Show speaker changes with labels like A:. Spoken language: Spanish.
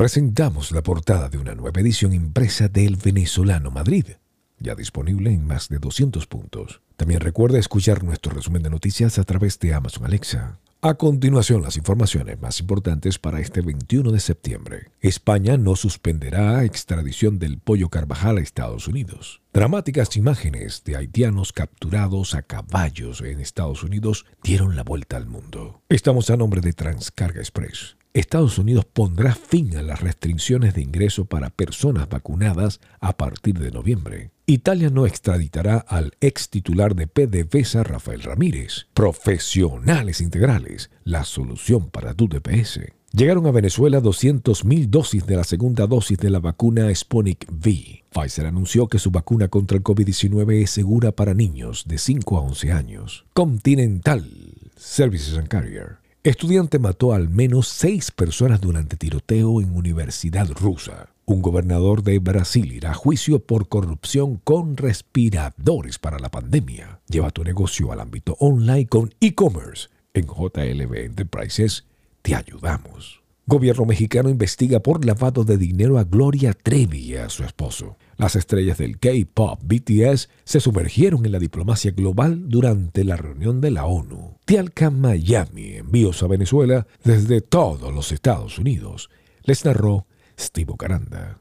A: presentamos la portada de una nueva edición impresa del Venezolano Madrid, ya disponible en más de 200 puntos. También recuerda escuchar nuestro resumen de noticias a través de Amazon Alexa. A continuación, las informaciones más importantes para este 21 de septiembre. España no suspenderá extradición del pollo Carvajal a Estados Unidos. Dramáticas imágenes de haitianos capturados a caballos en Estados Unidos dieron la vuelta al mundo. Estamos a nombre de Transcarga Express. Estados Unidos pondrá fin a las restricciones de ingreso para personas vacunadas a partir de noviembre. Italia no extraditará al ex titular de PDVSA Rafael Ramírez. Profesionales integrales, la solución para tu DPS. Llegaron a Venezuela 200.000 dosis de la segunda dosis de la vacuna Sputnik V. Pfizer anunció que su vacuna contra el COVID-19 es segura para niños de 5 a 11 años. Continental Services and Carrier Estudiante mató al menos seis personas durante tiroteo en universidad rusa. Un gobernador de Brasil irá a juicio por corrupción con respiradores para la pandemia. Lleva tu negocio al ámbito online con e-commerce. En JLB Enterprises te ayudamos. Gobierno mexicano investiga por lavado de dinero a Gloria Trevi y a su esposo. Las estrellas del K-pop BTS se sumergieron en la diplomacia global durante la reunión de la ONU. Tialca Miami envíos a Venezuela desde todos los Estados Unidos. Les narró Steve Caranda.